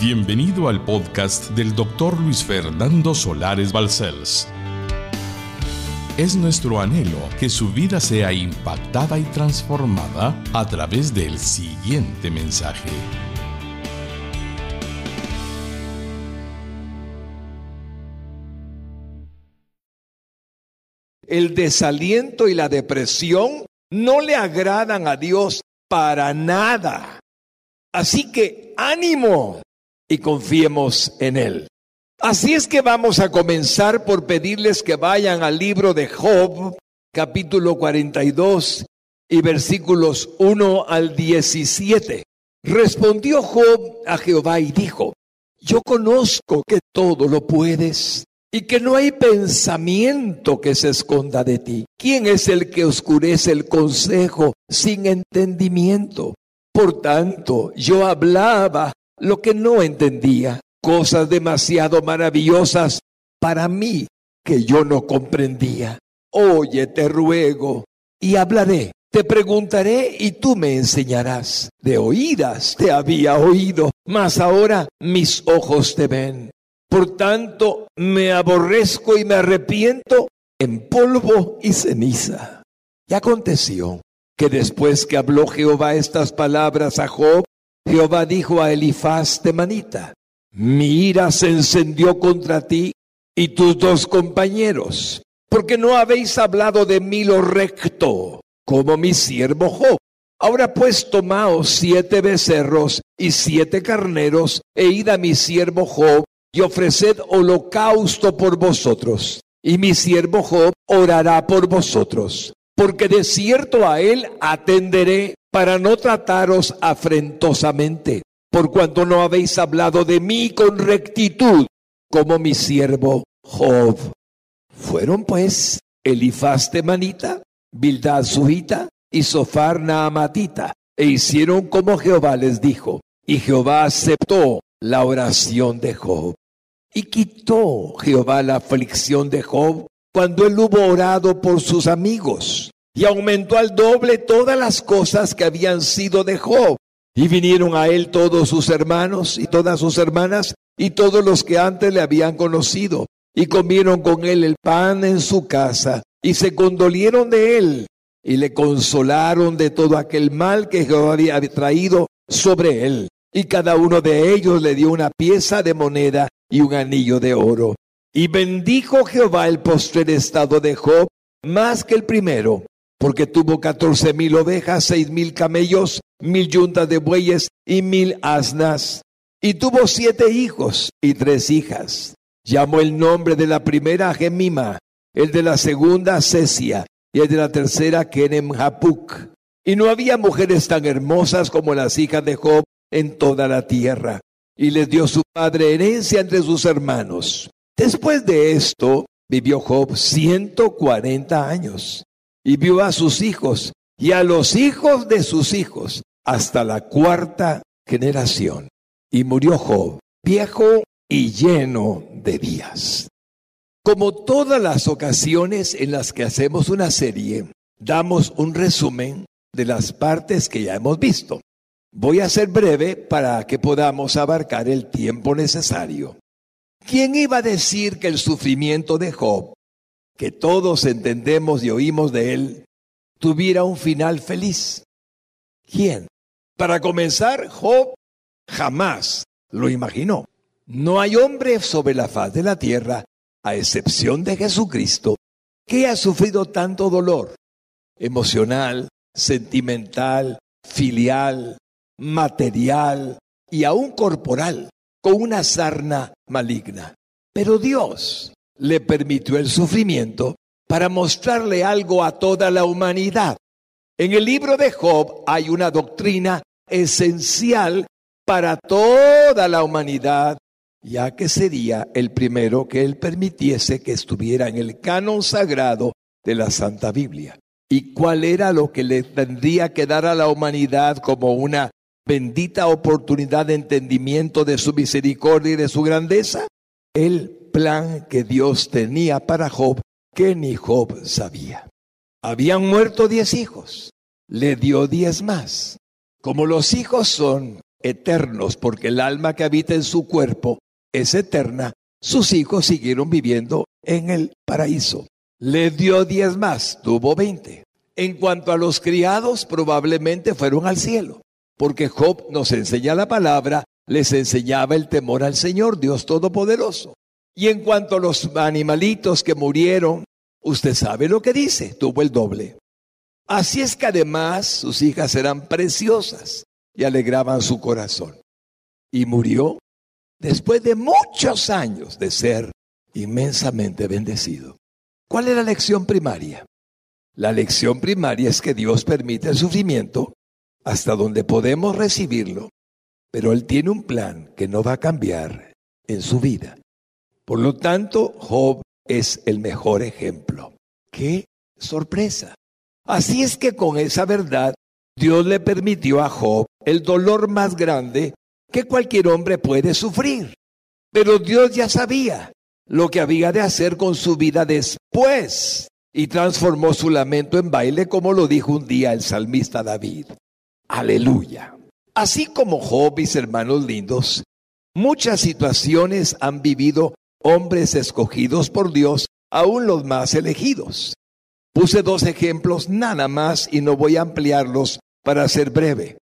Bienvenido al podcast del doctor Luis Fernando Solares Balcells. Es nuestro anhelo que su vida sea impactada y transformada a través del siguiente mensaje. El desaliento y la depresión no le agradan a Dios para nada. Así que ánimo y confiemos en Él. Así es que vamos a comenzar por pedirles que vayan al libro de Job, capítulo 42 y versículos 1 al 17. Respondió Job a Jehová y dijo, yo conozco que todo lo puedes y que no hay pensamiento que se esconda de ti. ¿Quién es el que oscurece el consejo sin entendimiento? Por tanto, yo hablaba lo que no entendía, cosas demasiado maravillosas para mí que yo no comprendía. Oye, te ruego, y hablaré. Te preguntaré y tú me enseñarás. De oídas te había oído, mas ahora mis ojos te ven. Por tanto, me aborrezco y me arrepiento en polvo y ceniza. Y aconteció que después que habló Jehová estas palabras a Job, Jehová dijo a Elifaz Temanita, mi ira se encendió contra ti y tus dos compañeros, porque no habéis hablado de mí lo recto, como mi siervo Job. Ahora pues tomaos siete becerros y siete carneros, e id a mi siervo Job, y ofreced holocausto por vosotros, y mi siervo Job orará por vosotros, porque de cierto a él atenderé para no trataros afrentosamente, por cuanto no habéis hablado de mí con rectitud, como mi siervo Job. Fueron pues Elifaz Manita, Bildad Suhita y Sofar Naamatita, e hicieron como Jehová les dijo, y Jehová aceptó la oración de Job. Y quitó Jehová la aflicción de Job cuando él hubo orado por sus amigos, y aumentó al doble todas las cosas que habían sido de Job. Y vinieron a él todos sus hermanos y todas sus hermanas y todos los que antes le habían conocido, y comieron con él el pan en su casa, y se condolieron de él, y le consolaron de todo aquel mal que Jehová había traído sobre él. Y cada uno de ellos le dio una pieza de moneda y un anillo de oro. Y bendijo Jehová el postrer estado de Job más que el primero, porque tuvo catorce mil ovejas, seis mil camellos, mil yuntas de bueyes y mil asnas. Y tuvo siete hijos y tres hijas. Llamó el nombre de la primera Gemima, el de la segunda Cesia y el de la tercera Kenem Y no había mujeres tan hermosas como las hijas de Job en toda la tierra y les dio su padre herencia entre sus hermanos. Después de esto, vivió Job 140 años y vio a sus hijos y a los hijos de sus hijos hasta la cuarta generación. Y murió Job, viejo y lleno de días. Como todas las ocasiones en las que hacemos una serie, damos un resumen de las partes que ya hemos visto. Voy a ser breve para que podamos abarcar el tiempo necesario. ¿Quién iba a decir que el sufrimiento de Job, que todos entendemos y oímos de él, tuviera un final feliz? ¿Quién? Para comenzar, Job jamás lo imaginó. No hay hombre sobre la faz de la tierra, a excepción de Jesucristo, que haya sufrido tanto dolor emocional, sentimental, filial, material y aún corporal con una sarna maligna. Pero Dios le permitió el sufrimiento para mostrarle algo a toda la humanidad. En el libro de Job hay una doctrina esencial para toda la humanidad, ya que sería el primero que él permitiese que estuviera en el canon sagrado de la Santa Biblia. ¿Y cuál era lo que le tendría que dar a la humanidad como una bendita oportunidad de entendimiento de su misericordia y de su grandeza, el plan que Dios tenía para Job que ni Job sabía. Habían muerto diez hijos, le dio diez más. Como los hijos son eternos, porque el alma que habita en su cuerpo es eterna, sus hijos siguieron viviendo en el paraíso. Le dio diez más, tuvo veinte. En cuanto a los criados, probablemente fueron al cielo, porque Job nos enseña la palabra, les enseñaba el temor al Señor, Dios Todopoderoso. Y en cuanto a los animalitos que murieron, usted sabe lo que dice, tuvo el doble. Así es que además sus hijas eran preciosas y alegraban su corazón. Y murió después de muchos años de ser inmensamente bendecido. ¿Cuál es la lección primaria? La lección primaria es que Dios permite el sufrimiento hasta donde podemos recibirlo, pero Él tiene un plan que no va a cambiar en su vida. Por lo tanto, Job es el mejor ejemplo. ¡Qué sorpresa! Así es que con esa verdad, Dios le permitió a Job el dolor más grande que cualquier hombre puede sufrir. Pero Dios ya sabía lo que había de hacer con su vida después y transformó su lamento en baile como lo dijo un día el salmista David. Aleluya. Así como Job, mis hermanos lindos, muchas situaciones han vivido hombres escogidos por Dios, aún los más elegidos. Puse dos ejemplos nada más y no voy a ampliarlos para ser breve.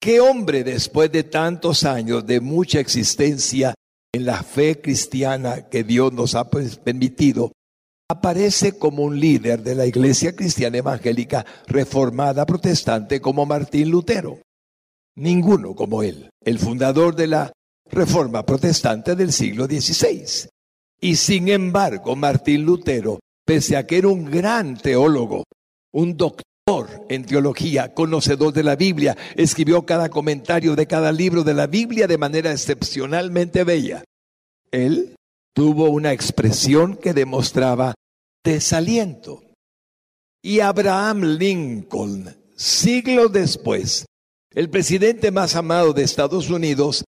¿Qué hombre después de tantos años de mucha existencia en la fe cristiana que Dios nos ha pues, permitido, aparece como un líder de la iglesia cristiana evangélica reformada protestante como Martín Lutero? Ninguno como él, el fundador de la reforma protestante del siglo XVI. Y sin embargo, Martín Lutero, pese a que era un gran teólogo, un doctor en teología, conocedor de la Biblia, escribió cada comentario de cada libro de la Biblia de manera excepcionalmente bella. Él tuvo una expresión que demostraba desaliento. Y Abraham Lincoln, siglos después, el presidente más amado de Estados Unidos,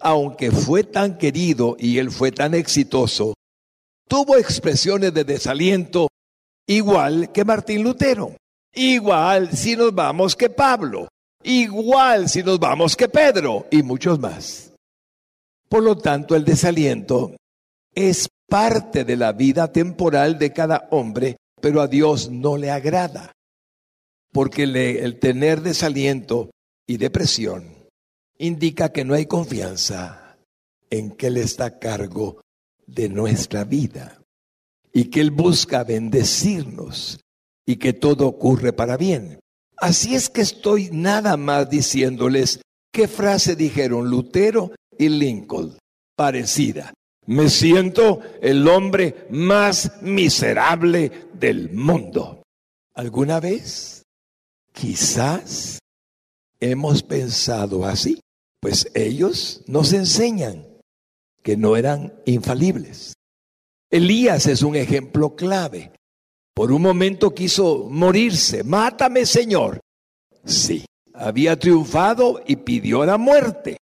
aunque fue tan querido y él fue tan exitoso, tuvo expresiones de desaliento igual que Martín Lutero, igual si nos vamos que Pablo, igual si nos vamos que Pedro y muchos más. Por lo tanto, el desaliento es parte de la vida temporal de cada hombre, pero a Dios no le agrada, porque el tener desaliento y depresión indica que no hay confianza en que Él está a cargo de nuestra vida y que Él busca bendecirnos y que todo ocurre para bien. Así es que estoy nada más diciéndoles qué frase dijeron Lutero y Lincoln, parecida. Me siento el hombre más miserable del mundo. ¿Alguna vez? Quizás hemos pensado así. Pues ellos nos enseñan que no eran infalibles. Elías es un ejemplo clave. Por un momento quiso morirse. Mátame, Señor. Sí, había triunfado y pidió la muerte.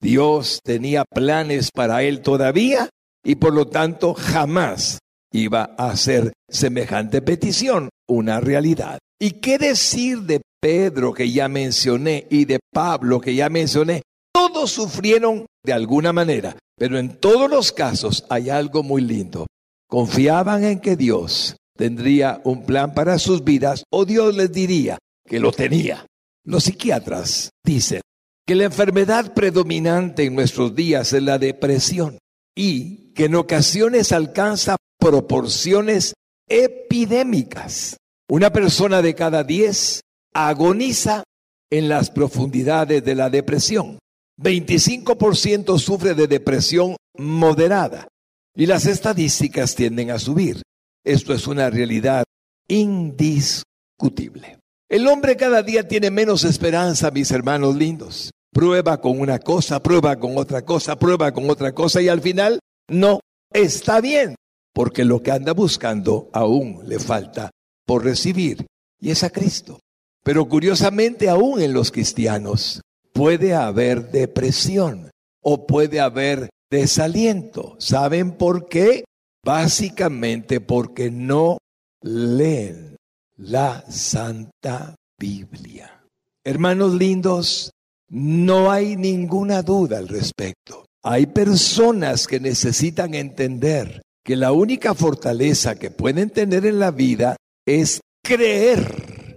Dios tenía planes para él todavía y por lo tanto jamás iba a hacer semejante petición una realidad. ¿Y qué decir de Pedro que ya mencioné y de Pablo que ya mencioné, todos sufrieron de alguna manera, pero en todos los casos hay algo muy lindo. Confiaban en que Dios tendría un plan para sus vidas o Dios les diría que lo tenía. Los psiquiatras dicen que la enfermedad predominante en nuestros días es la depresión y que en ocasiones alcanza proporciones epidémicas. Una persona de cada diez agoniza en las profundidades de la depresión. 25% sufre de depresión moderada y las estadísticas tienden a subir. Esto es una realidad indiscutible. El hombre cada día tiene menos esperanza, mis hermanos lindos. Prueba con una cosa, prueba con otra cosa, prueba con otra cosa y al final no está bien, porque lo que anda buscando aún le falta por recibir y es a Cristo. Pero curiosamente aún en los cristianos puede haber depresión o puede haber desaliento. ¿Saben por qué? Básicamente porque no leen la Santa Biblia. Hermanos lindos, No hay ninguna duda al respecto. Hay personas que necesitan entender que la única fortaleza que pueden tener en la vida es creer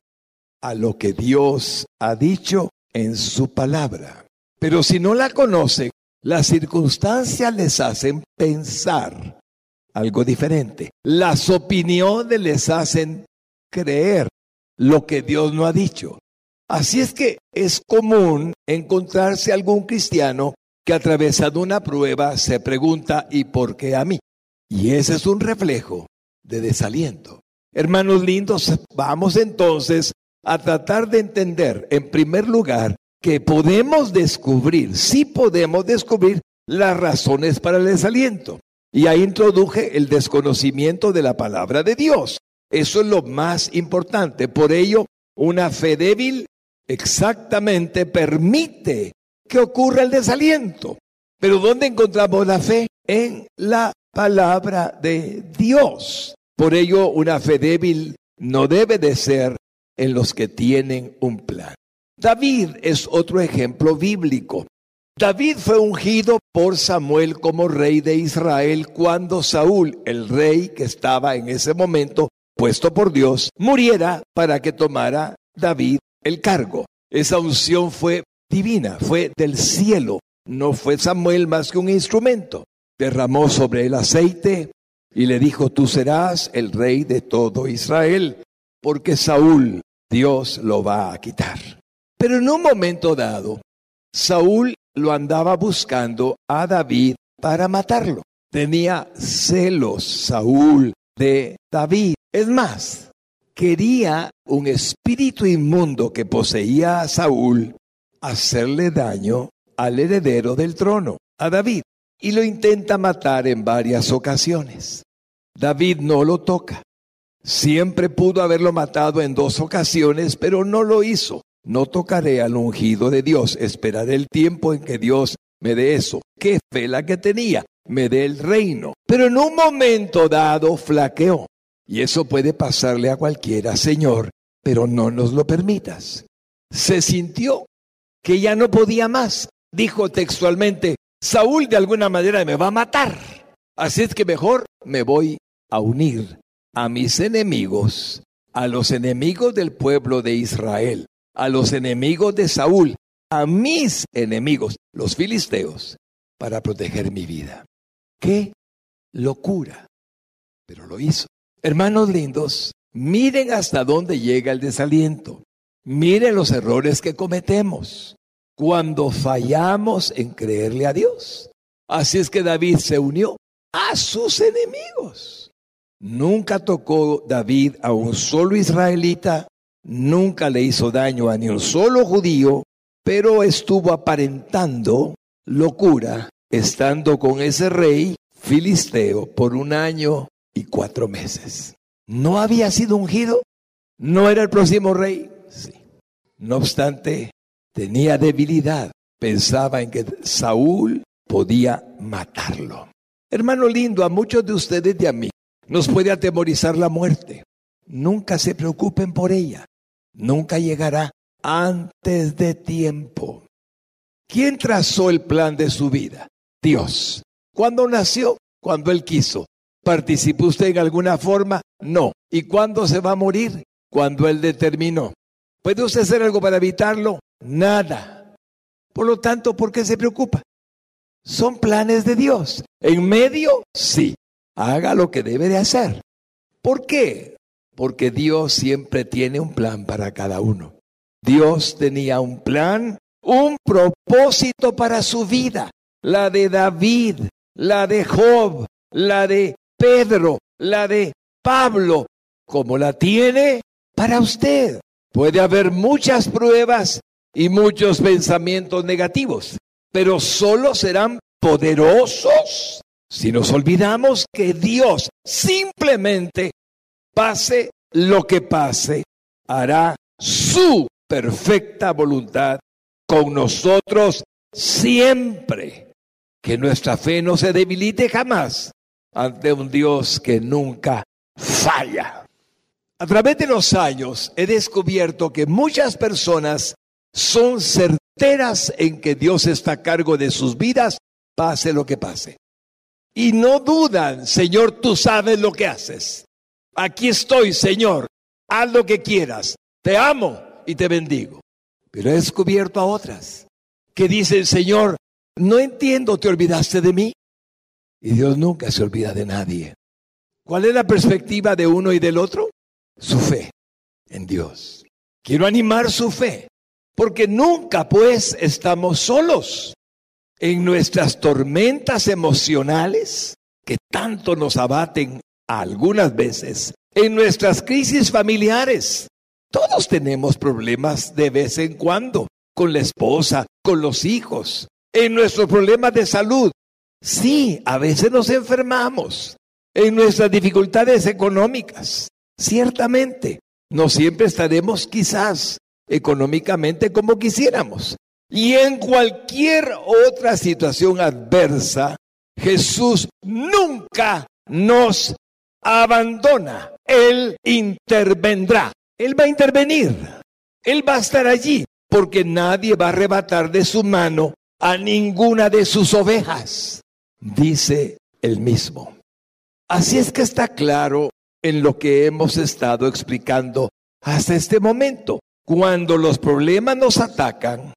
a lo que Dios ha dicho en su palabra. Pero si no la conocen, las circunstancias les hacen pensar algo diferente. Las opiniones les hacen creer lo que Dios no ha dicho. Así es que es común encontrarse algún cristiano que atravesado una prueba se pregunta ¿y por qué a mí? Y ese es un reflejo de desaliento. Hermanos lindos, vamos entonces a tratar de entender en primer lugar que podemos descubrir, sí podemos descubrir las razones para el desaliento. Y ahí introduje el desconocimiento de la palabra de Dios. Eso es lo más importante. Por ello, una fe débil exactamente permite que ocurra el desaliento. Pero ¿dónde encontramos la fe? En la palabra de Dios. Por ello, una fe débil no debe de ser en los que tienen un plan. David es otro ejemplo bíblico. David fue ungido por Samuel como rey de Israel cuando Saúl, el rey que estaba en ese momento puesto por Dios, muriera para que tomara David el cargo. Esa unción fue divina, fue del cielo. No fue Samuel más que un instrumento. Derramó sobre el aceite y le dijo, tú serás el rey de todo Israel, porque Saúl, Dios lo va a quitar. Pero en un momento dado, Saúl lo andaba buscando a David para matarlo. Tenía celos Saúl de David. Es más, quería un espíritu inmundo que poseía a Saúl hacerle daño al heredero del trono, a David, y lo intenta matar en varias ocasiones. David no lo toca. Siempre pudo haberlo matado en dos ocasiones, pero no lo hizo. No tocaré al ungido de Dios, esperaré el tiempo en que Dios me dé eso. Qué fe la que tenía, me dé el reino. Pero en un momento dado flaqueó. Y eso puede pasarle a cualquiera, Señor, pero no nos lo permitas. Se sintió que ya no podía más. Dijo textualmente, Saúl de alguna manera me va a matar. Así es que mejor me voy a unir a mis enemigos, a los enemigos del pueblo de Israel a los enemigos de Saúl, a mis enemigos, los filisteos, para proteger mi vida. ¡Qué locura! Pero lo hizo. Hermanos lindos, miren hasta dónde llega el desaliento. Miren los errores que cometemos cuando fallamos en creerle a Dios. Así es que David se unió a sus enemigos. Nunca tocó David a un solo israelita nunca le hizo daño a ni un solo judío, pero estuvo aparentando locura estando con ese rey filisteo por un año y cuatro meses. ¿No había sido ungido? ¿No era el próximo rey? Sí. No obstante, tenía debilidad. Pensaba en que Saúl podía matarlo. Hermano lindo, a muchos de ustedes y a mí nos puede atemorizar la muerte. Nunca se preocupen por ella nunca llegará antes de tiempo. ¿Quién trazó el plan de su vida? Dios. ¿Cuándo nació? Cuando Él quiso. ¿Participó usted en alguna forma? No. ¿Y cuándo se va a morir? Cuando Él determinó. ¿Puede usted hacer algo para evitarlo? Nada. Por lo tanto, ¿por qué se preocupa? Son planes de Dios. ¿En medio? Sí. Haga lo que debe de hacer. ¿Por qué? porque Dios siempre tiene un plan para cada uno. Dios tenía un plan, un propósito para su vida, la de David, la de Job, la de Pedro, la de Pablo, como la tiene para usted. Puede haber muchas pruebas y muchos pensamientos negativos, pero solo serán poderosos si nos olvidamos que Dios simplemente pase lo que pase, hará su perfecta voluntad con nosotros siempre. Que nuestra fe no se debilite jamás ante un Dios que nunca falla. A través de los años he descubierto que muchas personas son cercanas enteras en que Dios está a cargo de sus vidas, pase lo que pase. Y no dudan, Señor, tú sabes lo que haces. Aquí estoy, Señor, haz lo que quieras. Te amo y te bendigo. Pero he descubierto a otras que dicen, Señor, no entiendo, te olvidaste de mí. Y Dios nunca se olvida de nadie. ¿Cuál es la perspectiva de uno y del otro? Su fe en Dios. Quiero animar su fe, porque nunca pues estamos solos en nuestras tormentas emocionales que tanto nos abaten algunas veces, en nuestras crisis familiares. Todos tenemos problemas de vez en cuando, con la esposa, con los hijos, en nuestros problemas de salud. Sí, a veces nos enfermamos, en nuestras dificultades económicas. Ciertamente, no siempre estaremos quizás económicamente como quisiéramos. Y en cualquier otra situación adversa, Jesús nunca nos abandona. Él intervendrá. Él va a intervenir. Él va a estar allí porque nadie va a arrebatar de su mano a ninguna de sus ovejas, dice el mismo. Así es que está claro en lo que hemos estado explicando hasta este momento. Cuando los problemas nos atacan,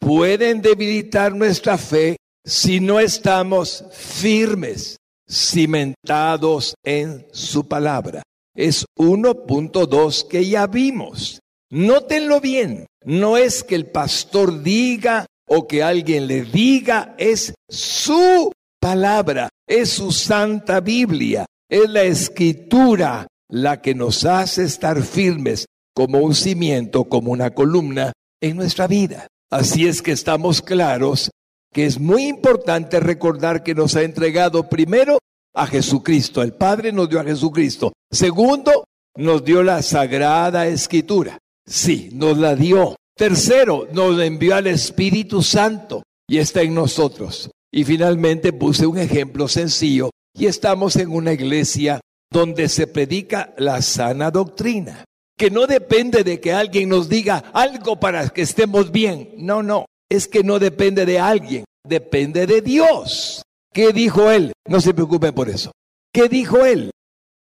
pueden debilitar nuestra fe si no estamos firmes, cimentados en su palabra. Es 1.2 que ya vimos. Nótenlo bien, no es que el pastor diga o que alguien le diga, es su palabra, es su santa Biblia, es la escritura la que nos hace estar firmes como un cimiento, como una columna en nuestra vida. Así es que estamos claros que es muy importante recordar que nos ha entregado primero a Jesucristo. El Padre nos dio a Jesucristo. Segundo, nos dio la sagrada escritura. Sí, nos la dio. Tercero, nos envió al Espíritu Santo y está en nosotros. Y finalmente puse un ejemplo sencillo y estamos en una iglesia donde se predica la sana doctrina, que no depende de que alguien nos diga algo para que estemos bien. No, no, es que no depende de alguien, depende de Dios. ¿Qué dijo él? No se preocupe por eso. ¿Qué dijo él?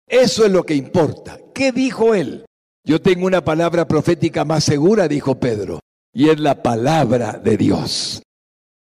Eso es lo que importa. ¿Qué dijo él? Yo tengo una palabra profética más segura, dijo Pedro, y es la palabra de Dios.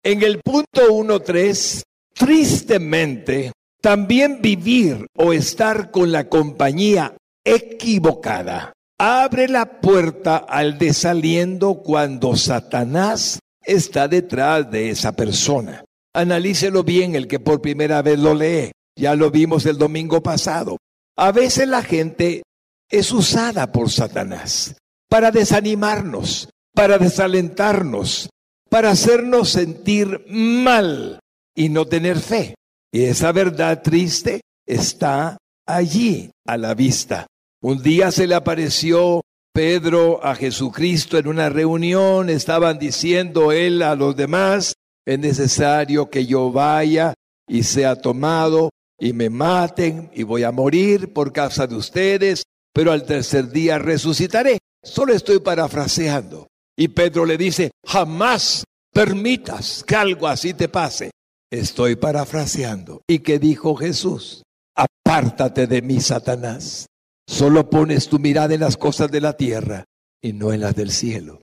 En el punto 1.3, tristemente, también vivir o estar con la compañía equivocada abre la puerta al desaliendo cuando Satanás está detrás de esa persona. Analícelo bien el que por primera vez lo lee. Ya lo vimos el domingo pasado. A veces la gente es usada por Satanás para desanimarnos, para desalentarnos, para hacernos sentir mal y no tener fe. Y esa verdad triste está allí a la vista. Un día se le apareció Pedro a Jesucristo en una reunión, estaban diciendo él a los demás, es necesario que yo vaya y sea tomado y me maten y voy a morir por causa de ustedes, pero al tercer día resucitaré. Solo estoy parafraseando. Y Pedro le dice, jamás permitas que algo así te pase. Estoy parafraseando. ¿Y qué dijo Jesús? Apártate de mí, Satanás. Solo pones tu mirada en las cosas de la tierra y no en las del cielo.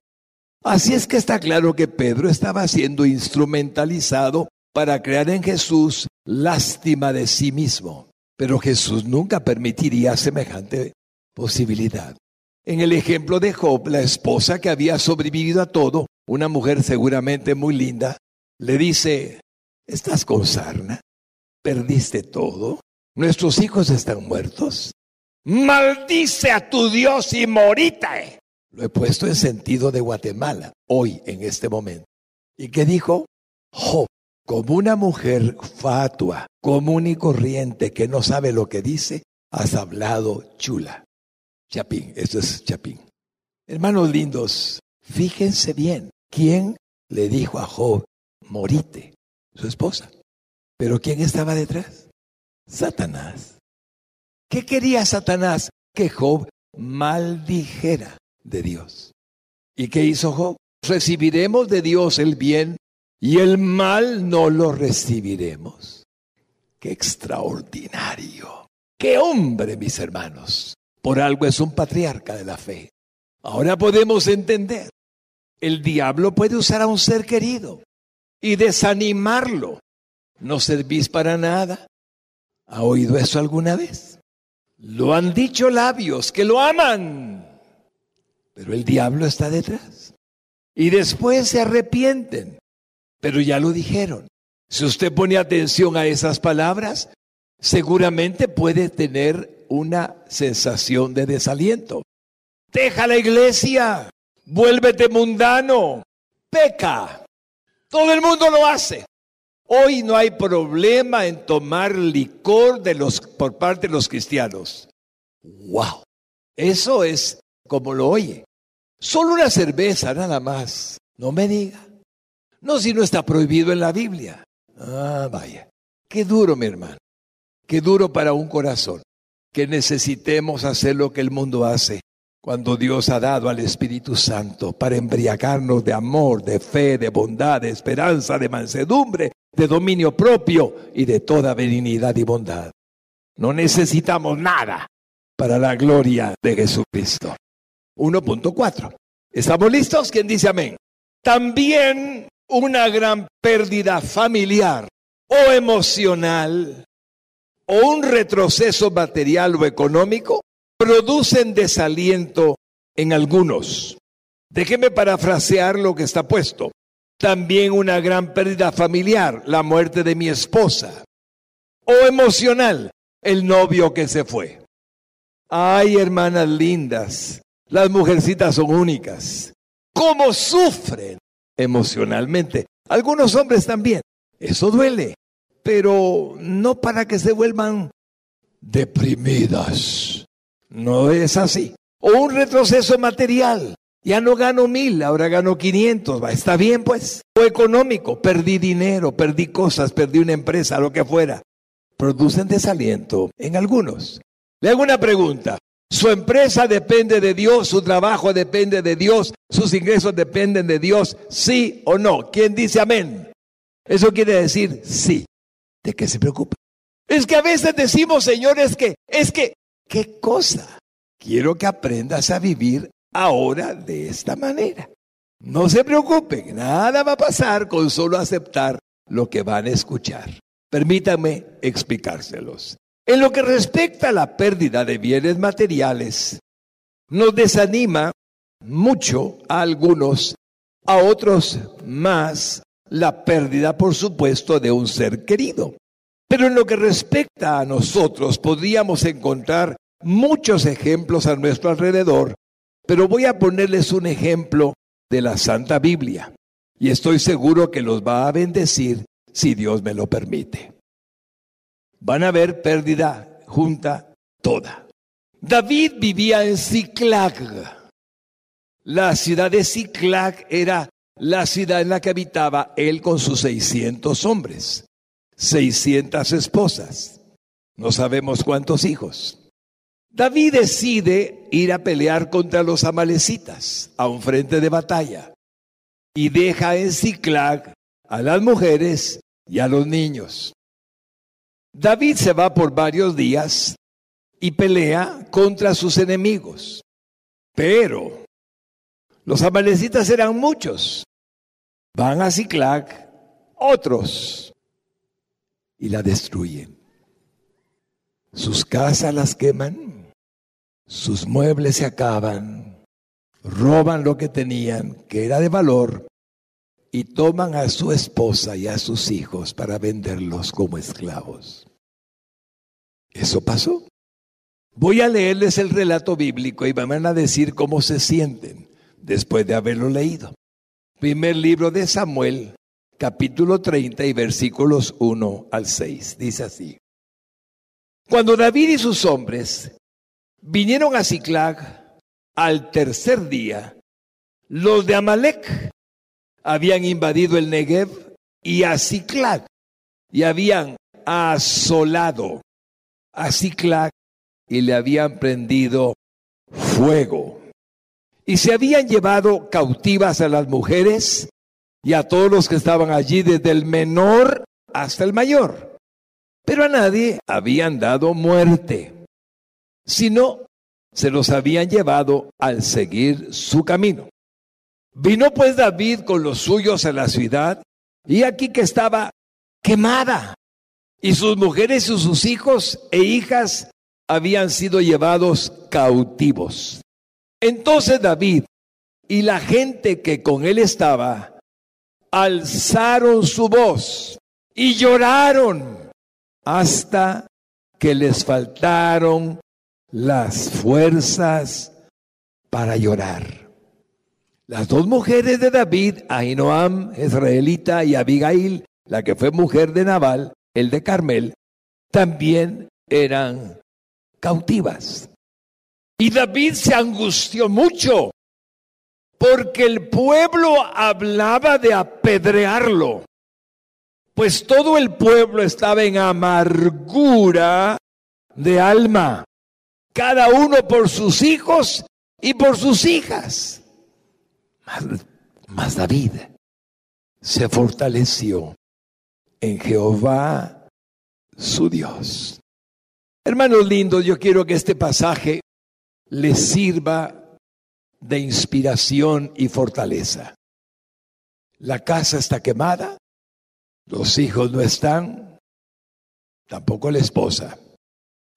Así es que está claro que Pedro estaba siendo instrumentalizado para crear en Jesús lástima de sí mismo. Pero Jesús nunca permitiría semejante posibilidad. En el ejemplo de Job, la esposa que había sobrevivido a todo, una mujer seguramente muy linda, le dice, ¿Estás con sarna? ¿Perdiste todo? ¿Nuestros hijos están muertos? Maldice a tu Dios y morita. Lo he puesto en sentido de Guatemala, hoy, en este momento. ¿Y qué dijo? Job, como una mujer fatua, común y corriente que no sabe lo que dice, has hablado chula. Chapín, eso es Chapín. Hermanos lindos, fíjense bien, ¿quién le dijo a Job, morite? su esposa. Pero ¿quién estaba detrás? Satanás. ¿Qué quería Satanás? Que Job maldijera de Dios. ¿Y qué hizo Job? recibiremos de Dios el bien y el mal no lo recibiremos. Qué extraordinario. Qué hombre, mis hermanos. Por algo es un patriarca de la fe. Ahora podemos entender. El diablo puede usar a un ser querido y desanimarlo. No servís para nada. ¿Ha oído eso alguna vez? Lo han dicho labios que lo aman, pero el diablo está detrás. Y después se arrepienten, pero ya lo dijeron. Si usted pone atención a esas palabras, seguramente puede tener una sensación de desaliento. Deja la iglesia, vuélvete mundano, peca. Todo el mundo lo hace. Hoy no hay problema en tomar licor de los, por parte de los cristianos. ¡Wow! Eso es como lo oye. Solo una cerveza, nada más. No me diga. No, si no está prohibido en la Biblia. Ah, vaya. Qué duro, mi hermano. Qué duro para un corazón. Que necesitemos hacer lo que el mundo hace cuando Dios ha dado al Espíritu Santo para embriagarnos de amor, de fe, de bondad, de esperanza, de mansedumbre, de dominio propio y de toda benignidad y bondad. No necesitamos nada para la gloria de Jesucristo. 1.4. ¿Estamos listos? ¿Quién dice amén? También una gran pérdida familiar o emocional o un retroceso material o económico producen desaliento en algunos. Déjeme parafrasear lo que está puesto. También una gran pérdida familiar, la muerte de mi esposa. O emocional, el novio que se fue. Ay, hermanas lindas, las mujercitas son únicas. ¿Cómo sufren emocionalmente? Algunos hombres también. Eso duele, pero no para que se vuelvan deprimidas. No es así. O un retroceso material. Ya no gano mil, ahora gano quinientos. Está bien, pues. O económico. Perdí dinero, perdí cosas, perdí una empresa, lo que fuera. Producen desaliento en algunos. Le hago una pregunta. Su empresa depende de Dios, su trabajo depende de Dios, sus ingresos dependen de Dios, sí o no. ¿Quién dice amén? Eso quiere decir sí. ¿De qué se preocupa? Es que a veces decimos, señores, que es que ¿Qué cosa? Quiero que aprendas a vivir ahora de esta manera. No se preocupen, nada va a pasar con solo aceptar lo que van a escuchar. Permítanme explicárselos. En lo que respecta a la pérdida de bienes materiales, nos desanima mucho a algunos, a otros más, la pérdida, por supuesto, de un ser querido. Pero en lo que respecta a nosotros, podríamos encontrar muchos ejemplos a nuestro alrededor, pero voy a ponerles un ejemplo de la Santa Biblia y estoy seguro que los va a bendecir si Dios me lo permite. Van a ver pérdida junta toda. David vivía en Ciclag. La ciudad de Ciclag era la ciudad en la que habitaba él con sus 600 hombres. 600 esposas. No sabemos cuántos hijos. David decide ir a pelear contra los amalecitas a un frente de batalla y deja en Ciclag a las mujeres y a los niños. David se va por varios días y pelea contra sus enemigos. Pero los amalecitas eran muchos. Van a Ciclag otros y la destruyen. Sus casas las queman, sus muebles se acaban, roban lo que tenían, que era de valor, y toman a su esposa y a sus hijos para venderlos como esclavos. Eso pasó. Voy a leerles el relato bíblico y van a decir cómo se sienten después de haberlo leído. Primer libro de Samuel, capítulo 30 y versículos 1 al 6. Dice así. Cuando David y sus hombres vinieron a Ciclag al tercer día, los de Amalek habían invadido el Negev y a Ciclag y habían asolado a Ciclag y le habían prendido fuego. Y se habían llevado cautivas a las mujeres y a todos los que estaban allí, desde el menor hasta el mayor. Pero a nadie habían dado muerte, sino se los habían llevado al seguir su camino. Vino pues David con los suyos a la ciudad, y aquí que estaba quemada, y sus mujeres y sus hijos e hijas habían sido llevados cautivos. Entonces David y la gente que con él estaba alzaron su voz y lloraron hasta que les faltaron las fuerzas para llorar. Las dos mujeres de David, Ahinoam, israelita, y Abigail, la que fue mujer de Nabal, el de Carmel, también eran cautivas. Y David se angustió mucho porque el pueblo hablaba de apedrearlo, pues todo el pueblo estaba en amargura de alma, cada uno por sus hijos y por sus hijas. Mas, David se fortaleció en Jehová su Dios. Hermanos lindos, yo quiero que este pasaje les sirva de inspiración y fortaleza. La casa está quemada, los hijos no están, tampoco la esposa.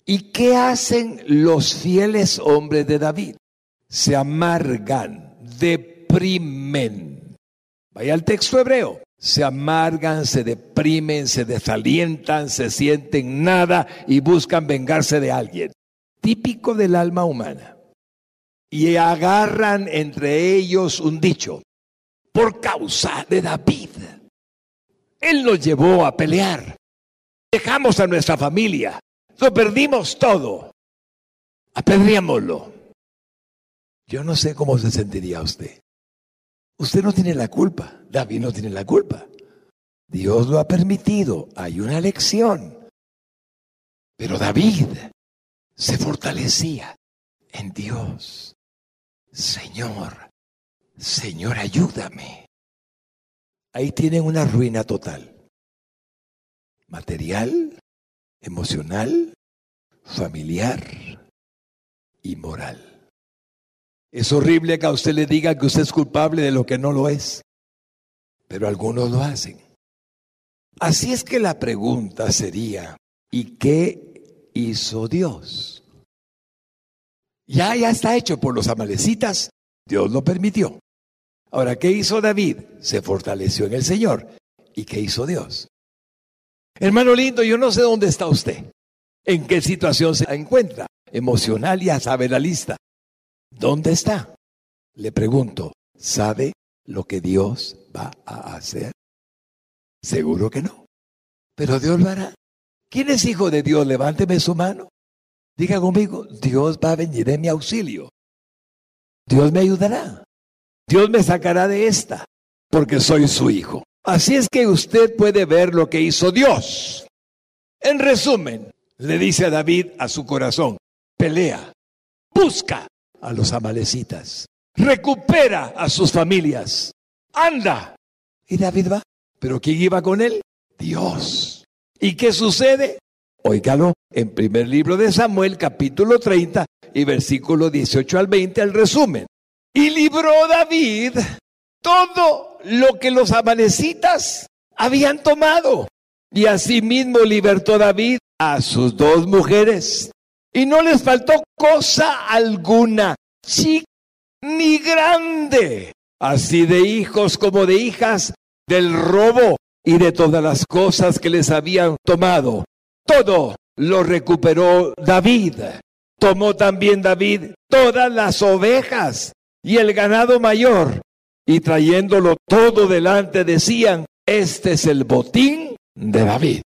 ¿Y qué hacen los fieles hombres de David? Se amargan, deprimen. Vaya al texto hebreo. Se amargan, se deprimen, se desalientan, se sienten nada y buscan vengarse de alguien. Típico del alma humana. Y agarran entre ellos un dicho. Por causa de David. Él nos llevó a pelear. Dejamos a nuestra familia. Perdimos todo. Apedriémoslo. Yo no sé cómo se sentiría usted. Usted no tiene la culpa. David no tiene la culpa. Dios lo ha permitido. Hay una lección. Pero David se fortalecía en Dios. Señor, Señor, ayúdame. Ahí tienen una ruina total. Material, emocional, familiar y moral. Es horrible que a usted le diga que usted es culpable de lo que no lo es, pero algunos lo hacen. Así es que la pregunta sería, ¿y qué hizo Dios? Ya, ya está hecho por los amalecitas, Dios lo permitió. Ahora, ¿qué hizo David? Se fortaleció en el Señor. ¿Y qué hizo Dios? Hermano lindo, yo no sé dónde está usted, en qué situación se encuentra, emocional, ya sabe la lista. ¿Dónde está? Le pregunto, ¿sabe lo que Dios va a hacer? Seguro que no. Pero Dios lo hará. ¿Quién es hijo de Dios? Levánteme su mano. Diga conmigo, Dios va a venir en mi auxilio. Dios me ayudará. Dios me sacará de esta, porque soy su hijo. Así es que usted puede ver lo que hizo Dios. En resumen, le dice a David a su corazón, pelea, busca a los amalecitas, recupera a sus familias, anda. Y David va, pero ¿quién iba con él? Dios. ¿Y qué sucede? Óigalo en primer libro de Samuel, capítulo 30 y versículo 18 al 20, el resumen. Y libró David todo lo que los amanecitas habían tomado. Y asimismo libertó David a sus dos mujeres. Y no les faltó cosa alguna, chica ni grande, así de hijos como de hijas, del robo y de todas las cosas que les habían tomado. Todo lo recuperó David. Tomó también David todas las ovejas y el ganado mayor y trayéndolo todo delante decían, este es el botín de David.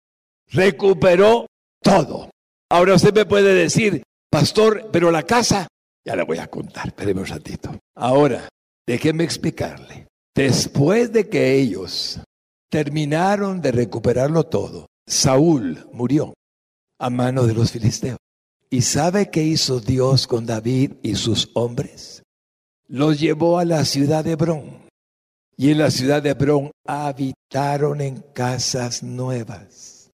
Recuperó todo. Ahora usted me puede decir, pastor, pero la casa, ya le voy a contar, espéreme un ratito. Ahora, déjeme explicarle. Después de que ellos terminaron de recuperarlo todo, Saúl murió a mano de los filisteos. ¿Y sabe qué hizo Dios con David y sus hombres? Los llevó a la ciudad de Hebrón. Y en la ciudad de Hebrón habitaron en casas nuevas,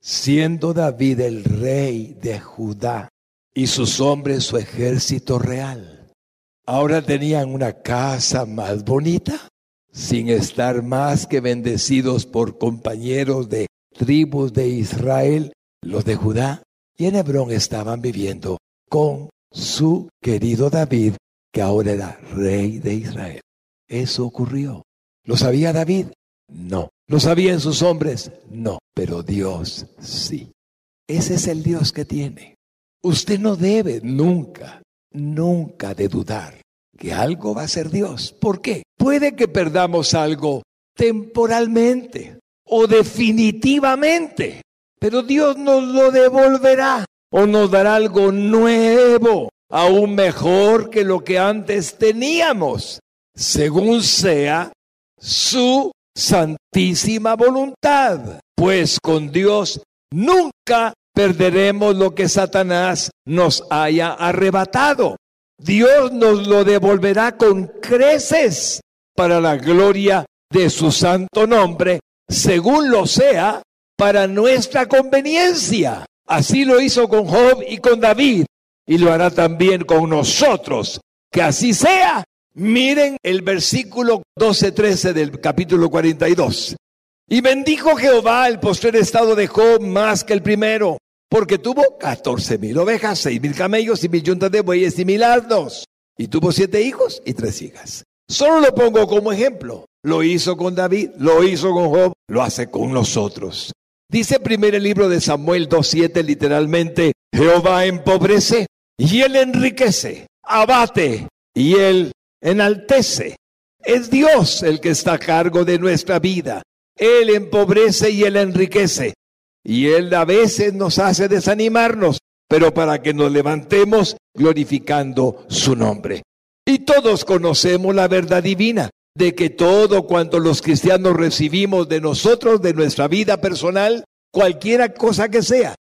siendo David el rey de Judá y sus hombres su ejército real. Ahora tenían una casa más bonita, sin estar más que bendecidos por compañeros de tribus de Israel, los de Judá, y en Hebrón estaban viviendo con su querido David, que ahora era rey de Israel. Eso ocurrió. ¿Lo sabía David? No. ¿Lo sabían sus hombres? No. Pero Dios sí. Ese es el Dios que tiene. Usted no debe nunca, nunca de dudar que algo va a ser Dios. ¿Por qué? Puede que perdamos algo temporalmente o definitivamente, pero Dios nos lo devolverá o nos dará algo nuevo, aún mejor que lo que antes teníamos, según sea su santísima voluntad. Pues con Dios nunca perderemos lo que Satanás nos haya arrebatado. Dios nos lo devolverá con creces para la gloria de su santo nombre, según lo sea, para nuestra conveniencia. Así lo hizo con Job y con David, y lo hará también con nosotros. Que así sea. Miren el versículo 12-13 del capítulo 42. Y bendijo Jehová el postrer estado de Job más que el primero, porque tuvo catorce mil ovejas, seis mil camellos y mil yuntas de bueyes y mil asnos. Y tuvo siete hijos y tres hijas. Solo lo pongo como ejemplo. Lo hizo con David, lo hizo con Job, lo hace con nosotros. Dice primero el libro de Samuel 2.7 literalmente, Jehová empobrece y él enriquece, abate y él enaltece. Es Dios el que está a cargo de nuestra vida. Él empobrece y él enriquece. Y Él a veces nos hace desanimarnos, pero para que nos levantemos glorificando su nombre. Y todos conocemos la verdad divina de que todo cuanto los cristianos recibimos de nosotros, de nuestra vida personal, cualquiera cosa que sea,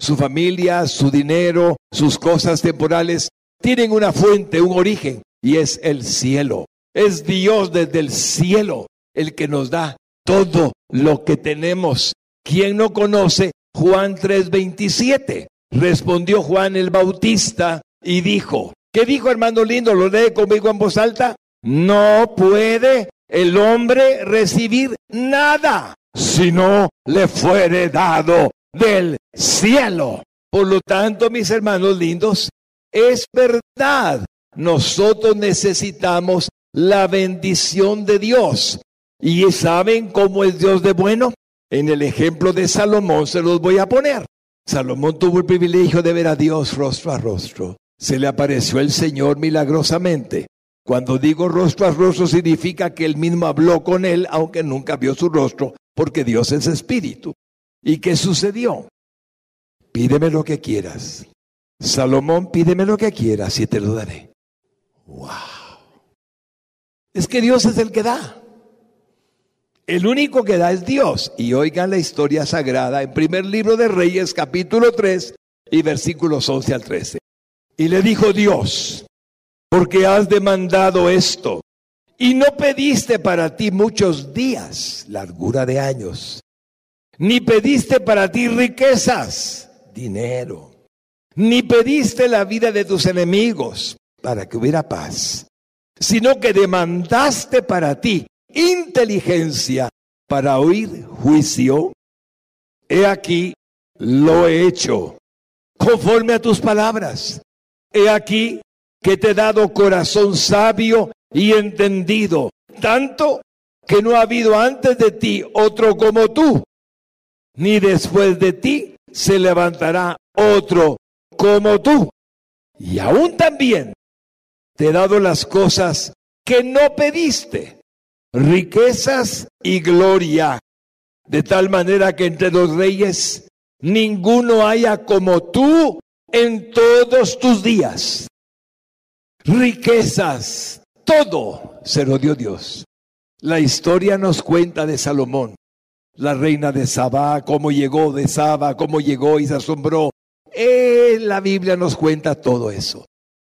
su familia, su dinero, sus cosas temporales, tienen una fuente, un origen, y es el cielo. Es Dios desde el cielo el que nos da todo lo que tenemos. ¿Quién no conoce Juan 3:27? Respondió Juan el Bautista y dijo, ¿qué dijo hermano lindo? ¿Lo lee conmigo en voz alta? No puede el hombre recibir nada si no le fuere dado del cielo. Por lo tanto, mis hermanos lindos, es verdad, nosotros necesitamos la bendición de Dios. ¿Y saben cómo es Dios de bueno? En el ejemplo de Salomón se los voy a poner. Salomón tuvo el privilegio de ver a Dios rostro a rostro. Se le apareció el Señor milagrosamente. Cuando digo rostro a rostro significa que él mismo habló con él, aunque nunca vio su rostro, porque Dios es espíritu. ¿Y qué sucedió? Pídeme lo que quieras. Salomón, pídeme lo que quieras y te lo daré. ¡Wow! Es que Dios es el que da. El único que da es Dios. Y oigan la historia sagrada en primer libro de Reyes, capítulo 3 y versículos 11 al 13. Y le dijo Dios, porque has demandado esto y no pediste para ti muchos días, largura de años, ni pediste para ti riquezas, dinero, ni pediste la vida de tus enemigos para que hubiera paz, sino que demandaste para ti inteligencia para oír juicio, he aquí lo he hecho conforme a tus palabras. He aquí que te he dado corazón sabio y entendido, tanto que no ha habido antes de ti otro como tú, ni después de ti se levantará otro como tú. Y aún también te he dado las cosas que no pediste riquezas y gloria, de tal manera que entre los reyes ninguno haya como tú en todos tus días. Riquezas, todo se lo dio Dios. La historia nos cuenta de Salomón, la reina de Sabá, cómo llegó de Saba, cómo llegó y se asombró. Eh, la Biblia nos cuenta todo eso.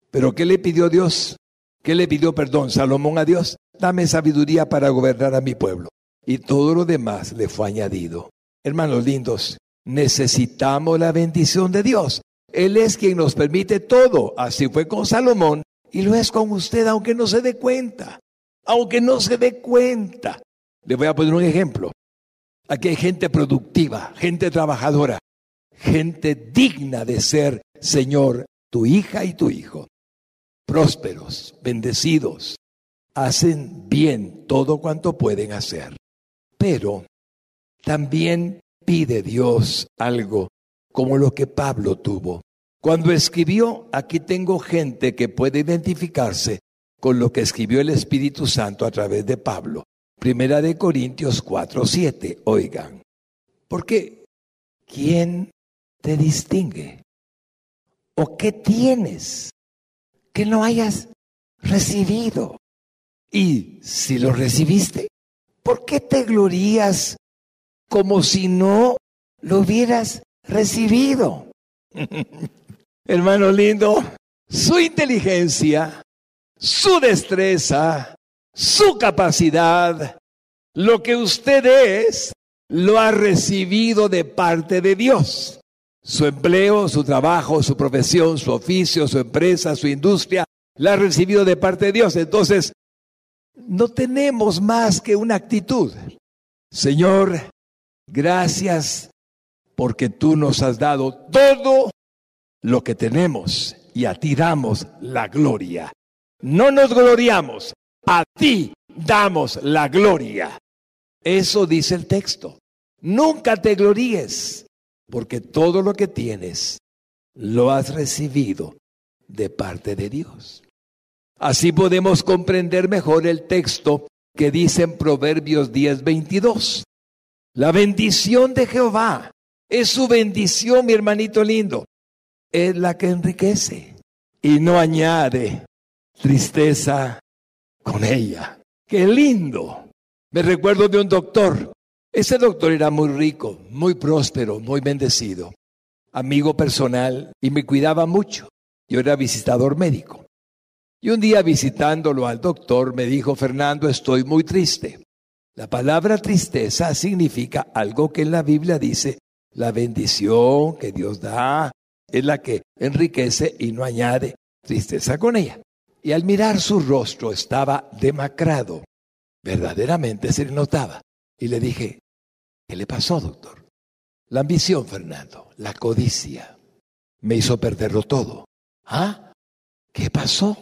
Pero ¿qué le pidió Dios? ¿Qué le pidió perdón Salomón a Dios? Dame sabiduría para gobernar a mi pueblo. Y todo lo demás le fue añadido. Hermanos lindos, necesitamos la bendición de Dios. Él es quien nos permite todo. Así fue con Salomón y lo es con usted, aunque no se dé cuenta. Aunque no se dé cuenta. Le voy a poner un ejemplo. Aquí hay gente productiva, gente trabajadora, gente digna de ser, Señor, tu hija y tu hijo. Prósperos, bendecidos, hacen bien todo cuanto pueden hacer. Pero también pide Dios algo como lo que Pablo tuvo. Cuando escribió, aquí tengo gente que puede identificarse con lo que escribió el Espíritu Santo a través de Pablo. Primera de Corintios 4, 7, oigan. Porque, ¿quién te distingue? ¿O qué tienes que no hayas recibido? Y si lo recibiste, ¿por qué te glorías como si no lo hubieras recibido? Hermano lindo, su inteligencia, su destreza, su capacidad, lo que usted es, lo ha recibido de parte de Dios. Su empleo, su trabajo, su profesión, su oficio, su empresa, su industria, la ha recibido de parte de Dios. Entonces, no tenemos más que una actitud. Señor, gracias porque tú nos has dado todo lo que tenemos y a ti damos la gloria. No nos gloriamos, a ti damos la gloria. Eso dice el texto. Nunca te gloríes, porque todo lo que tienes lo has recibido de parte de Dios. Así podemos comprender mejor el texto que dice en Proverbios 10:22. La bendición de Jehová es su bendición, mi hermanito lindo, es la que enriquece y no añade tristeza con ella. Qué lindo. Me recuerdo de un doctor. Ese doctor era muy rico, muy próspero, muy bendecido, amigo personal y me cuidaba mucho. Yo era visitador médico. Y un día visitándolo al doctor me dijo, Fernando, estoy muy triste. La palabra tristeza significa algo que en la Biblia dice, la bendición que Dios da es la que enriquece y no añade tristeza con ella. Y al mirar su rostro estaba demacrado. Verdaderamente se le notaba. Y le dije, ¿qué le pasó, doctor? La ambición, Fernando, la codicia, me hizo perderlo todo. ¿Ah? ¿Qué pasó?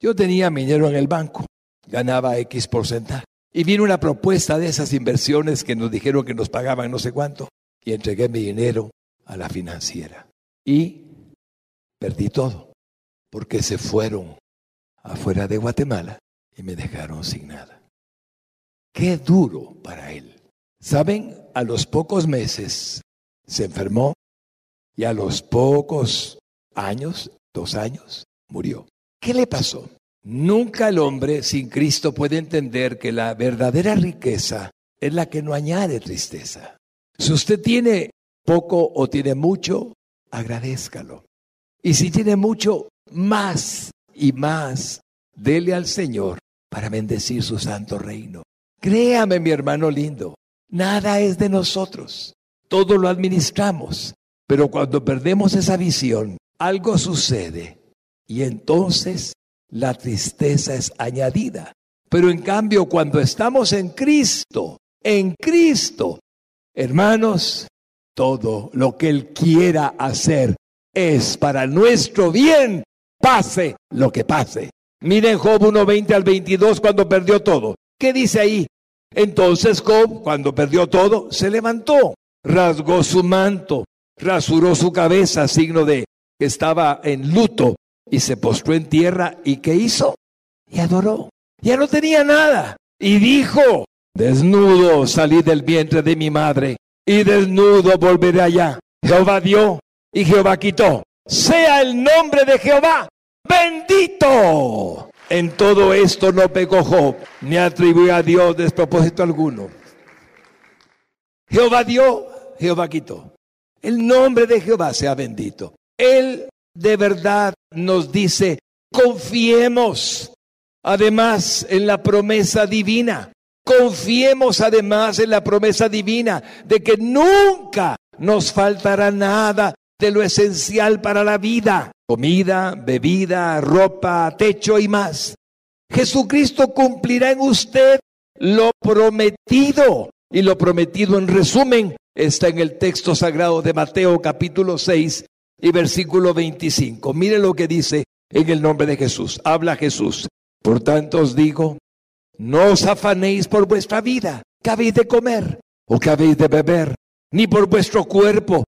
Yo tenía dinero en el banco, ganaba X porcentaje. Y vino una propuesta de esas inversiones que nos dijeron que nos pagaban no sé cuánto. Y entregué mi dinero a la financiera. Y perdí todo, porque se fueron afuera de Guatemala y me dejaron sin nada. Qué duro para él. Saben, a los pocos meses se enfermó y a los pocos años, dos años, murió. ¿Qué le pasó? Nunca el hombre sin Cristo puede entender que la verdadera riqueza es la que no añade tristeza. Si usted tiene poco o tiene mucho, agradézcalo. Y si tiene mucho, más y más, dele al Señor para bendecir su santo reino. Créame, mi hermano lindo, nada es de nosotros, todo lo administramos, pero cuando perdemos esa visión, algo sucede y entonces la tristeza es añadida. Pero en cambio, cuando estamos en Cristo, en Cristo, hermanos, todo lo que Él quiera hacer es para nuestro bien, pase lo que pase. Miren Job 1.20 al 22 cuando perdió todo. ¿Qué dice ahí? Entonces Job, cuando perdió todo, se levantó, rasgó su manto, rasuró su cabeza, signo de que estaba en luto, y se postró en tierra. ¿Y qué hizo? Y adoró. Ya no tenía nada. Y dijo, desnudo salí del vientre de mi madre, y desnudo volveré allá. Jehová dio y Jehová quitó. Sea el nombre de Jehová bendito. En todo esto no pegó Job, ni atribuyó a Dios despropósito alguno. Jehová dio, Jehová quitó. El nombre de Jehová sea bendito. Él de verdad nos dice, Confiemos además en la promesa divina. Confiemos además en la promesa divina de que nunca nos faltará nada de lo esencial para la vida. Comida, bebida, ropa, techo y más. Jesucristo cumplirá en usted lo prometido. Y lo prometido en resumen está en el texto sagrado de Mateo capítulo 6 y versículo 25. Mire lo que dice en el nombre de Jesús. Habla Jesús. Por tanto os digo, no os afanéis por vuestra vida, que habéis de comer o que habéis de beber, ni por vuestro cuerpo,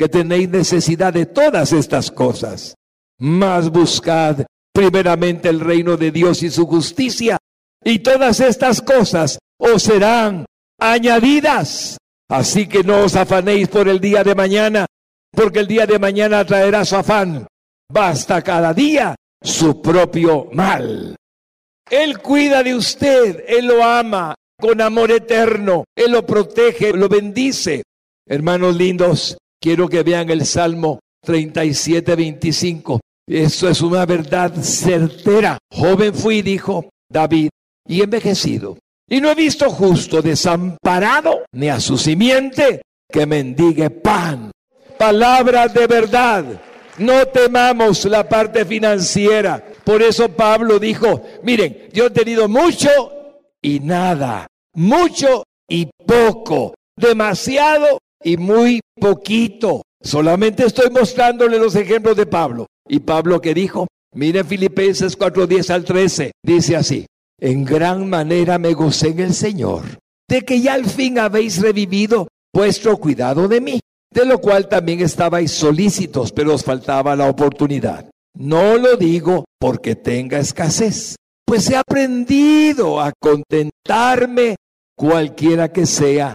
que tenéis necesidad de todas estas cosas. Mas buscad primeramente el reino de Dios y su justicia, y todas estas cosas os serán añadidas. Así que no os afanéis por el día de mañana, porque el día de mañana traerá su afán. Basta cada día su propio mal. Él cuida de usted, Él lo ama con amor eterno, Él lo protege, lo bendice. Hermanos lindos, quiero que vean el Salmo 37, 25. Eso es una verdad certera. Joven fui, dijo David, y envejecido. Y no he visto justo desamparado, ni a su simiente que mendigue pan. Palabras de verdad. No temamos la parte financiera. Por eso Pablo dijo, miren, yo he tenido mucho y nada, mucho y poco, demasiado y muy poquito. Solamente estoy mostrándole los ejemplos de Pablo. Y Pablo que dijo, miren Filipenses 4:10 al 13, dice así, en gran manera me gocé en el Señor, de que ya al fin habéis revivido vuestro cuidado de mí, de lo cual también estabais solícitos, pero os faltaba la oportunidad. No lo digo porque tenga escasez, pues he aprendido a contentarme cualquiera que sea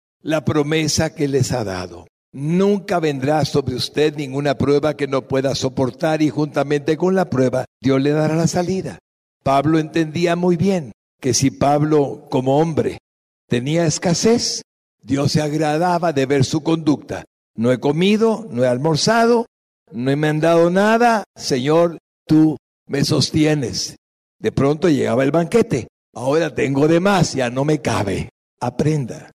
la promesa que les ha dado. Nunca vendrá sobre usted ninguna prueba que no pueda soportar y juntamente con la prueba Dios le dará la salida. Pablo entendía muy bien que si Pablo como hombre tenía escasez, Dios se agradaba de ver su conducta. No he comido, no he almorzado, no me han dado nada, Señor, tú me sostienes. De pronto llegaba el banquete. Ahora tengo de más, ya no me cabe. Aprenda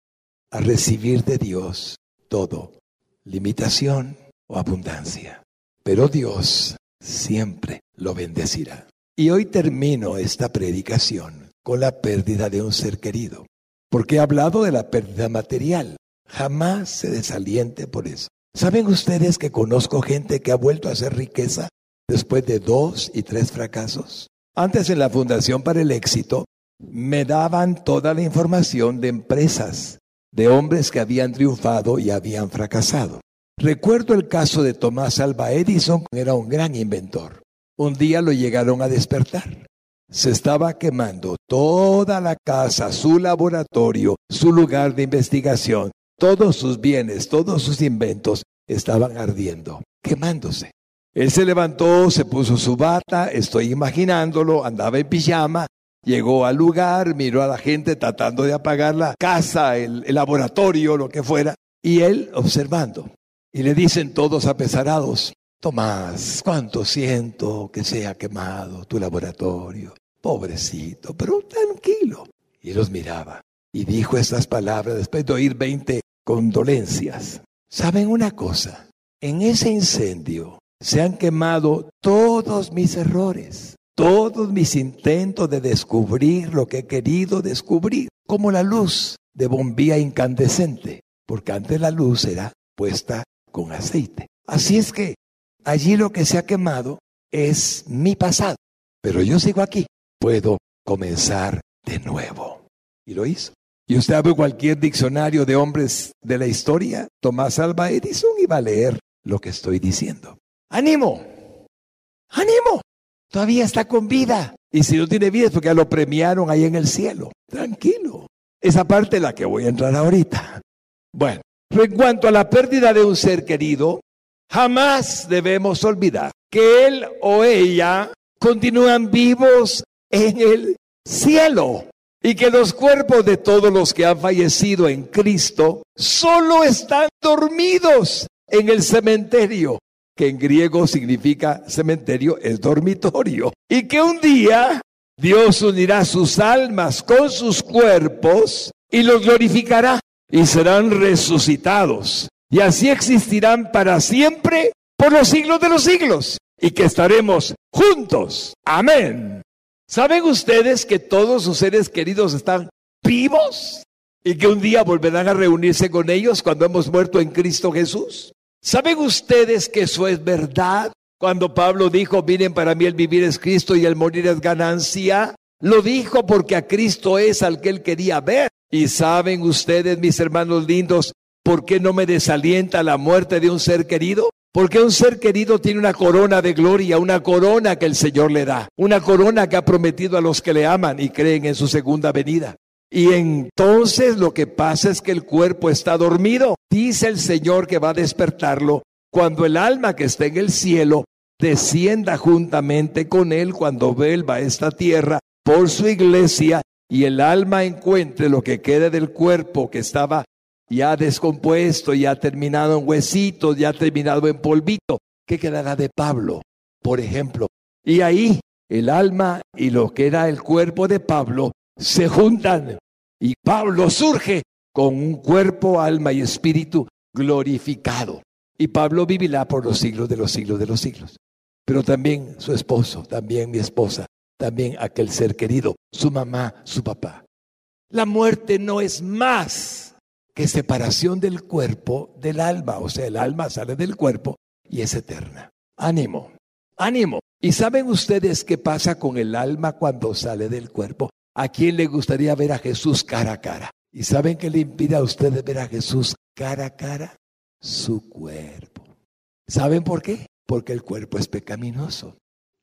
a recibir de Dios todo, limitación o abundancia. Pero Dios siempre lo bendecirá. Y hoy termino esta predicación con la pérdida de un ser querido, porque he hablado de la pérdida material. Jamás se desaliente por eso. ¿Saben ustedes que conozco gente que ha vuelto a hacer riqueza después de dos y tres fracasos? Antes en la Fundación para el Éxito me daban toda la información de empresas, de hombres que habían triunfado y habían fracasado. Recuerdo el caso de Tomás Alba Edison, que era un gran inventor. Un día lo llegaron a despertar. Se estaba quemando toda la casa, su laboratorio, su lugar de investigación, todos sus bienes, todos sus inventos estaban ardiendo, quemándose. Él se levantó, se puso su bata, estoy imaginándolo, andaba en pijama, Llegó al lugar, miró a la gente tratando de apagar la casa, el, laboratorio, lo que fuera, y él observando. Y le dicen todos apesarados, Tomás, cuánto siento que sea quemado tu laboratorio. Pobrecito, pero tranquilo. Y los miraba y dijo estas palabras después de oír 20 condolencias. ¿Saben una cosa? En ese incendio se han quemado todos mis errores, todos mis intentos de descubrir lo que he querido descubrir, como la luz de bombilla incandescente, porque antes la luz era puesta con aceite. Así es que allí lo que se ha quemado es mi pasado, pero yo sigo aquí, puedo comenzar de nuevo. Y lo hizo. Y usted abre cualquier diccionario de hombres de la historia, Tomás Alba Edison, y va a leer lo que estoy diciendo. ¡Ánimo! ¡Ánimo! Todavía está con vida. Y si no tiene vida es porque ya lo premiaron ahí en el cielo. Tranquilo. Esa parte es la que voy a entrar ahorita. Bueno, en cuanto a la pérdida de un ser querido, jamás debemos olvidar que él o ella continúan vivos en el cielo y que los cuerpos de todos los que han fallecido en Cristo solo están dormidos en el cementerio, que en griego significa cementerio, es dormitorio, y que un día Dios unirá sus almas con sus cuerpos y los glorificará y serán resucitados. Y así existirán para siempre por los siglos de los siglos y que estaremos juntos. Amén. ¿Saben ustedes que todos sus seres queridos están vivos? Y que un día volverán a reunirse con ellos cuando hemos muerto en Cristo Jesús. ¿Saben ustedes que eso es verdad? Cuando Pablo dijo, miren, para mí el vivir es Cristo y el morir es ganancia, lo dijo porque a Cristo es al que él quería ver. Y saben ustedes, mis hermanos lindos, por qué no me desalienta la muerte de un ser querido? Porque un ser querido tiene una corona de gloria, una corona que el Señor le da, una corona que ha prometido a los que le aman y creen en su segunda venida. Y entonces lo que pasa es que el cuerpo está dormido. Dice el Señor que va a despertarlo cuando el alma que está en el cielo descienda juntamente con él cuando vuelva a esta tierra por su iglesia y el alma encuentre lo que quede del cuerpo que estaba ya descompuesto, ya terminado en huesitos, ya terminado en polvito. ¿Qué quedará de Pablo, por ejemplo? Y ahí el alma y lo que era el cuerpo de Pablo se juntan y Pablo surge con un cuerpo, alma y espíritu glorificado. Y Pablo vivirá por los siglos de los siglos de los siglos. Pero también su esposo, también mi esposa, también aquel ser querido, su mamá, su papá. La muerte no es más que separación del cuerpo del alma, o sea, el alma sale del cuerpo y es eterna. Ánimo, ánimo. ¿Y saben ustedes qué pasa con el alma cuando sale del cuerpo? ¿A quién le gustaría ver a Jesús cara a cara? ¿Y saben qué le impide a ustedes ver a Jesús cara a cara? Su cuerpo. ¿Saben por qué? Porque el cuerpo es pecaminoso.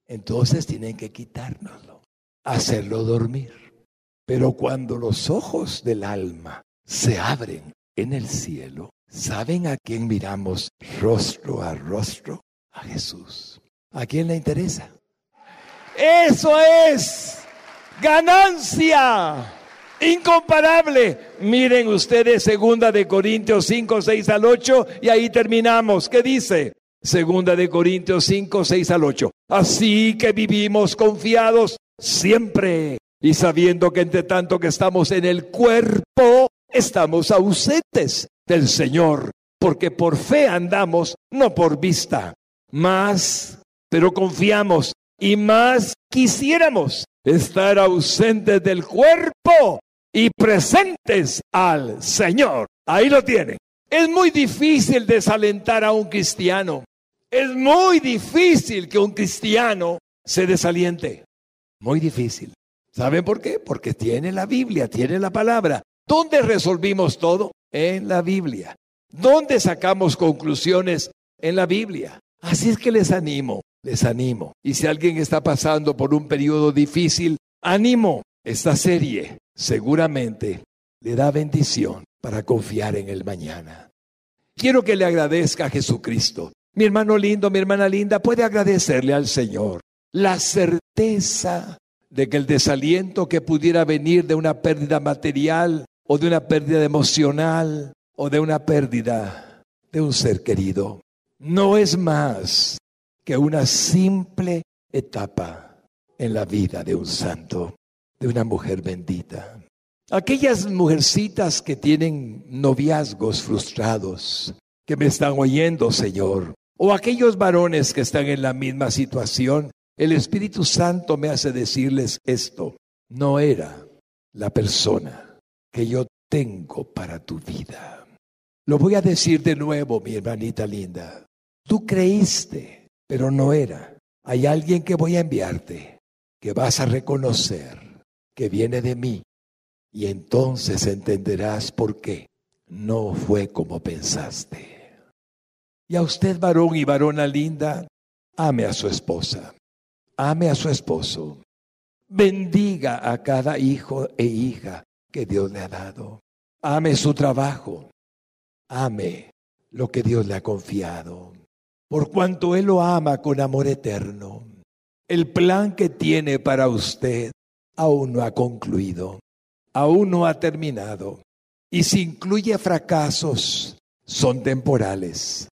Entonces tienen que quitárnoslo, hacerlo dormir. Pero cuando los ojos del alma se abren en el cielo, ¿saben a quién miramos rostro a rostro? A Jesús. ¿A quién le interesa? Eso es ganancia incomparable. Miren ustedes segunda de Corintios 5, 6 al 8 y ahí terminamos. ¿Qué dice? Segunda de Corintios 5, 6 al 8. Así que vivimos confiados siempre y sabiendo que entre tanto que estamos en el cuerpo, estamos ausentes del Señor, porque por fe andamos, no por vista. Más, pero confiamos y más quisiéramos estar ausentes del cuerpo y presentes al Señor. Ahí lo tienen. Es muy difícil desalentar a un cristiano. Es muy difícil que un cristiano se desaliente. Muy difícil. ¿Saben por qué? Porque tiene la Biblia, tiene la palabra. ¿Dónde resolvimos todo? En la Biblia. ¿Dónde sacamos conclusiones? En la Biblia. Así es que les animo, les animo. Y si alguien está pasando por un periodo difícil, animo. Esta serie seguramente le da bendición para confiar en el mañana. Quiero que le agradezca a Jesucristo. Mi hermano lindo, mi hermana linda, puede agradecerle al Señor la certeza de que el desaliento que pudiera venir de una pérdida material o de una pérdida emocional o de una pérdida de un ser querido no es más que una simple etapa en la vida de un santo, de una mujer bendita. Aquellas mujercitas que tienen noviazgos frustrados, que me están oyendo, Señor, o aquellos varones que están en la misma situación, el Espíritu Santo me hace decirles esto. No era la persona que yo tengo para tu vida. Lo voy a decir de nuevo, mi hermanita linda. Tú creíste, pero no era. Hay alguien que voy a enviarte, que vas a reconocer que viene de mí. Y entonces entenderás por qué no fue como pensaste. Y a usted, varón y varona linda, ame a su esposa ame a su esposo, bendiga a cada hijo e hija que Dios le ha dado, ame su trabajo, ame lo que Dios le ha confiado, por cuanto Él lo ama con amor eterno. El plan que tiene para usted aún no ha concluido, aún no ha terminado. Y si incluye fracasos, son temporales.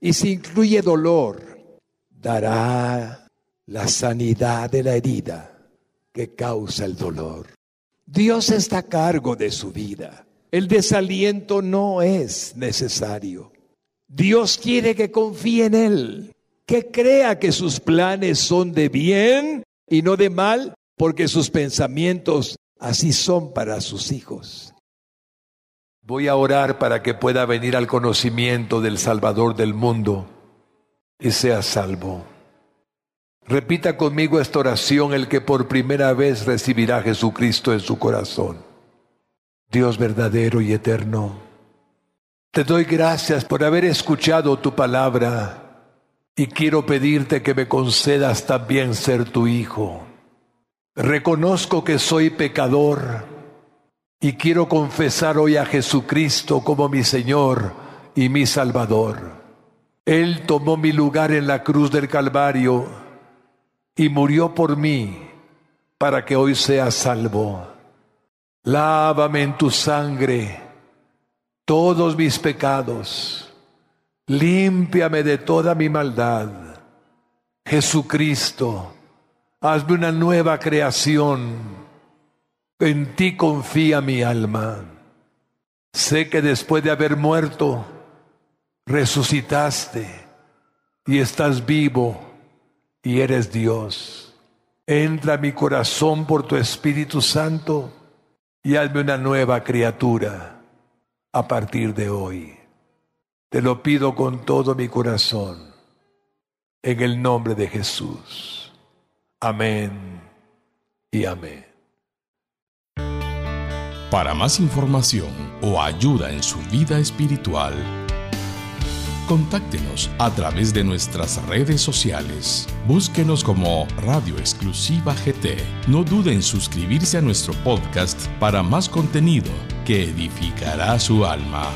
Y si incluye dolor, dará la sanidad de la herida que causa el dolor. Dios está a cargo de su vida. El desaliento no es necesario. Dios quiere que confíe en Él, que crea que sus planes son de bien y no de mal, porque sus pensamientos así son para sus hijos. Voy a orar para que pueda venir al conocimiento del Salvador del mundo y sea salvo. Repita conmigo esta oración el que por primera vez recibirá a Jesucristo en su corazón. Dios verdadero y eterno, te doy gracias por haber escuchado tu palabra y quiero pedirte que me concedas también ser tu hijo. Reconozco que soy pecador y quiero confesar hoy a Jesucristo como mi Señor y mi Salvador. Él tomó mi lugar en la cruz del Calvario y murió por mí para que hoy sea salvo. Lávame en tu sangre todos mis pecados, límpiame de toda mi maldad. Jesucristo, hazme una nueva creación. En ti confía mi alma. Sé que después de haber muerto, resucitaste y estás vivo y eres Dios. Entra a mi corazón por tu Espíritu Santo y hazme una nueva criatura a partir de hoy. Te lo pido con todo mi corazón, en el nombre de Jesús. Amén y amén. Para más información o ayuda en su vida espiritual, Contáctenos a través de nuestras redes sociales. Búsquenos como Radio Exclusiva GT. No dude en suscribirse a nuestro podcast para más contenido que edificará su alma.